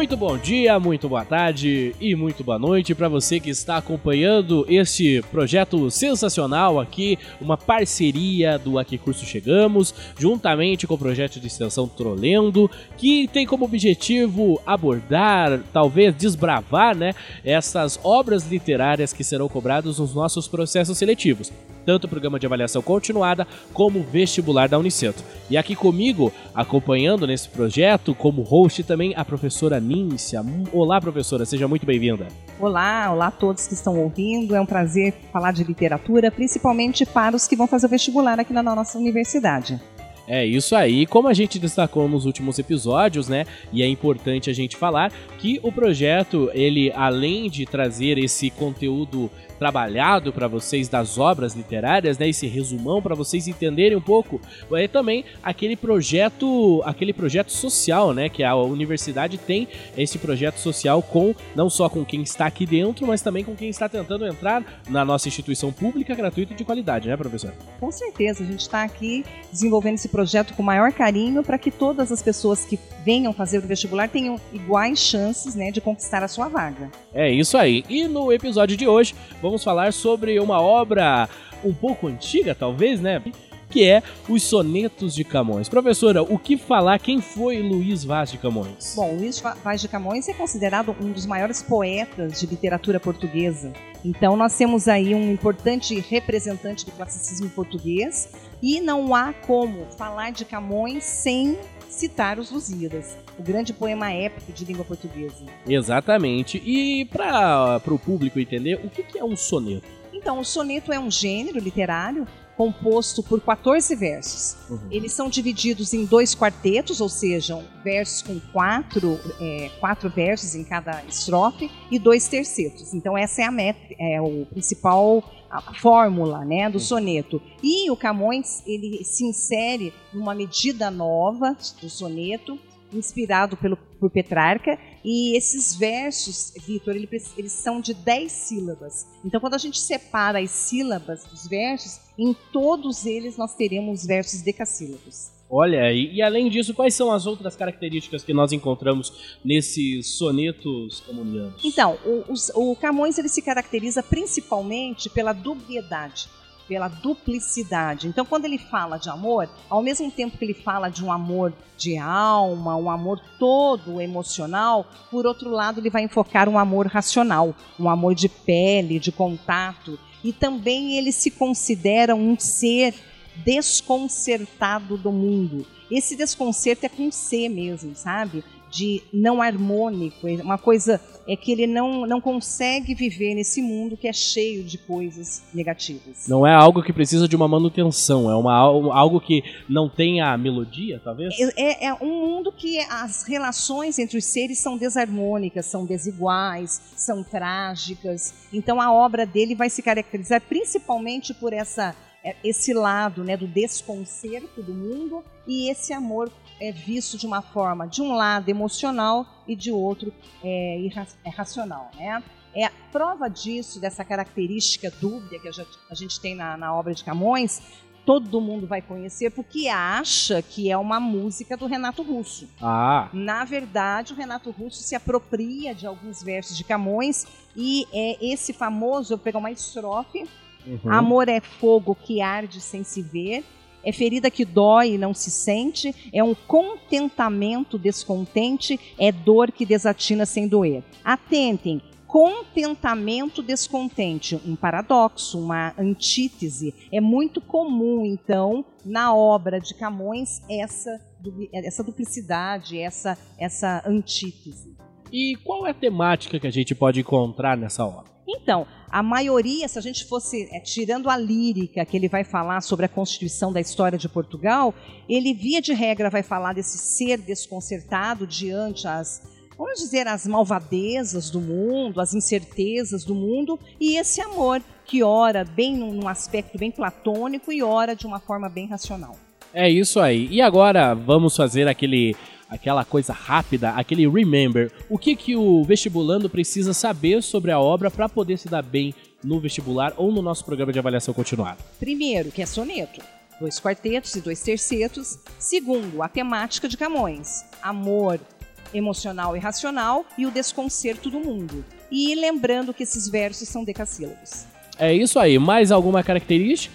Muito bom dia, muito boa tarde e muito boa noite para você que está acompanhando este projeto sensacional aqui, uma parceria do Aqui Curso Chegamos, juntamente com o projeto de extensão Trolendo, que tem como objetivo abordar, talvez desbravar, né, essas obras literárias que serão cobradas nos nossos processos seletivos tanto o programa de avaliação continuada como o vestibular da Uniceto. E aqui comigo, acompanhando nesse projeto, como host também, a professora Níncia. Olá, professora, seja muito bem-vinda. Olá, olá a todos que estão ouvindo. É um prazer falar de literatura, principalmente para os que vão fazer o vestibular aqui na nossa universidade. É isso aí. Como a gente destacou nos últimos episódios, né? E é importante a gente falar que o projeto, ele além de trazer esse conteúdo trabalhado para vocês das obras literárias, né? Esse resumão para vocês entenderem um pouco. É também aquele projeto, aquele projeto social, né? Que a universidade tem esse projeto social com não só com quem está aqui dentro, mas também com quem está tentando entrar na nossa instituição pública gratuita de qualidade, né, professor? Com certeza, a gente está aqui desenvolvendo esse projeto com maior carinho para que todas as pessoas que venham fazer o vestibular tenham iguais chances, né, de conquistar a sua vaga. É isso aí. E no episódio de hoje, vamos vamos falar sobre uma obra um pouco antiga, talvez, né? Que é Os Sonetos de Camões. Professora, o que falar? Quem foi Luiz Vaz de Camões? Bom, Luiz Vaz de Camões é considerado um dos maiores poetas de literatura portuguesa. Então, nós temos aí um importante representante do classicismo português e não há como falar de Camões sem citar os Lusíadas, o grande poema épico de língua portuguesa. Exatamente. E para o público entender, o que, que é um soneto? Então, o soneto é um gênero literário composto por 14 versos. Uhum. Eles são divididos em dois quartetos, ou seja, versos com quatro, é, quatro versos em cada estrofe e dois tercetos. Então essa é a métrica, é o principal a fórmula, né, do soneto. E o Camões ele se insere numa medida nova do soneto inspirado pelo, por Petrarca. E esses versos, Vitor, eles, eles são de 10 sílabas. Então, quando a gente separa as sílabas dos versos, em todos eles nós teremos versos decassílabos. Olha, e, e, além disso, quais são as outras características que nós encontramos nesses sonetos comunianos? Então, o, o Camões ele se caracteriza principalmente pela dubiedade pela duplicidade. Então, quando ele fala de amor, ao mesmo tempo que ele fala de um amor de alma, um amor todo emocional, por outro lado, ele vai enfocar um amor racional, um amor de pele, de contato. E também ele se considera um ser desconcertado do mundo. Esse desconcerto é com C mesmo, sabe? de não harmônico, é uma coisa é que ele não, não consegue viver nesse mundo que é cheio de coisas negativas. Não é algo que precisa de uma manutenção, é uma, algo que não tem a melodia, talvez? É, é, é um mundo que as relações entre os seres são desarmônicas, são desiguais, são trágicas. Então a obra dele vai se caracterizar principalmente por essa esse lado né, do desconcerto do mundo e esse amor é visto de uma forma, de um lado emocional e de outro é, irra é racional. Né? É a prova disso, dessa característica dúbia que a gente, tem na, na obra de Camões, todo mundo vai conhecer porque acha que é uma música do Renato Russo. Ah. Na verdade, o Renato Russo se apropria de alguns versos de Camões e é esse famoso, eu vou pegar uma estrofe, uhum. Amor é fogo que arde sem se ver, é ferida que dói e não se sente, é um contentamento descontente, é dor que desatina sem doer. Atentem, contentamento descontente, um paradoxo, uma antítese. É muito comum, então, na obra de Camões, essa, essa duplicidade, essa, essa antítese. E qual é a temática que a gente pode encontrar nessa obra? Então, a maioria, se a gente fosse é, tirando a lírica que ele vai falar sobre a constituição da história de Portugal, ele via de regra vai falar desse ser desconcertado diante as vamos dizer as malvadezas do mundo, as incertezas do mundo e esse amor que ora bem num aspecto bem platônico e ora de uma forma bem racional. É isso aí. E agora vamos fazer aquele aquela coisa rápida, aquele remember. O que que o vestibulando precisa saber sobre a obra para poder se dar bem no vestibular ou no nosso programa de avaliação continuada? Primeiro, que é soneto. Dois quartetos e dois tercetos. Segundo, a temática de Camões. Amor, emocional e racional e o desconcerto do mundo. E lembrando que esses versos são decassílabos. É isso aí. Mais alguma característica?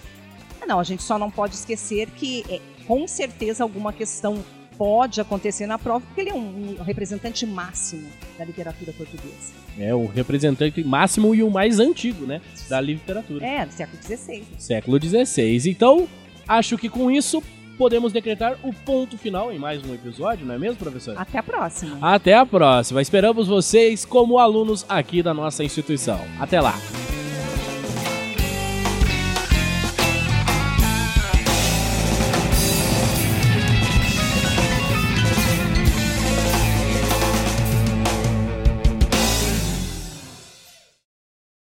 Não, a gente só não pode esquecer que é, com certeza alguma questão pode acontecer na prova, porque ele é um, um representante máximo da literatura portuguesa. É o representante máximo e o mais antigo, né, da literatura. É, do século XVI. Século XVI. Então, acho que com isso podemos decretar o ponto final em mais um episódio, não é mesmo, professor? Até a próxima. Até a próxima. Esperamos vocês como alunos aqui da nossa instituição. Até lá.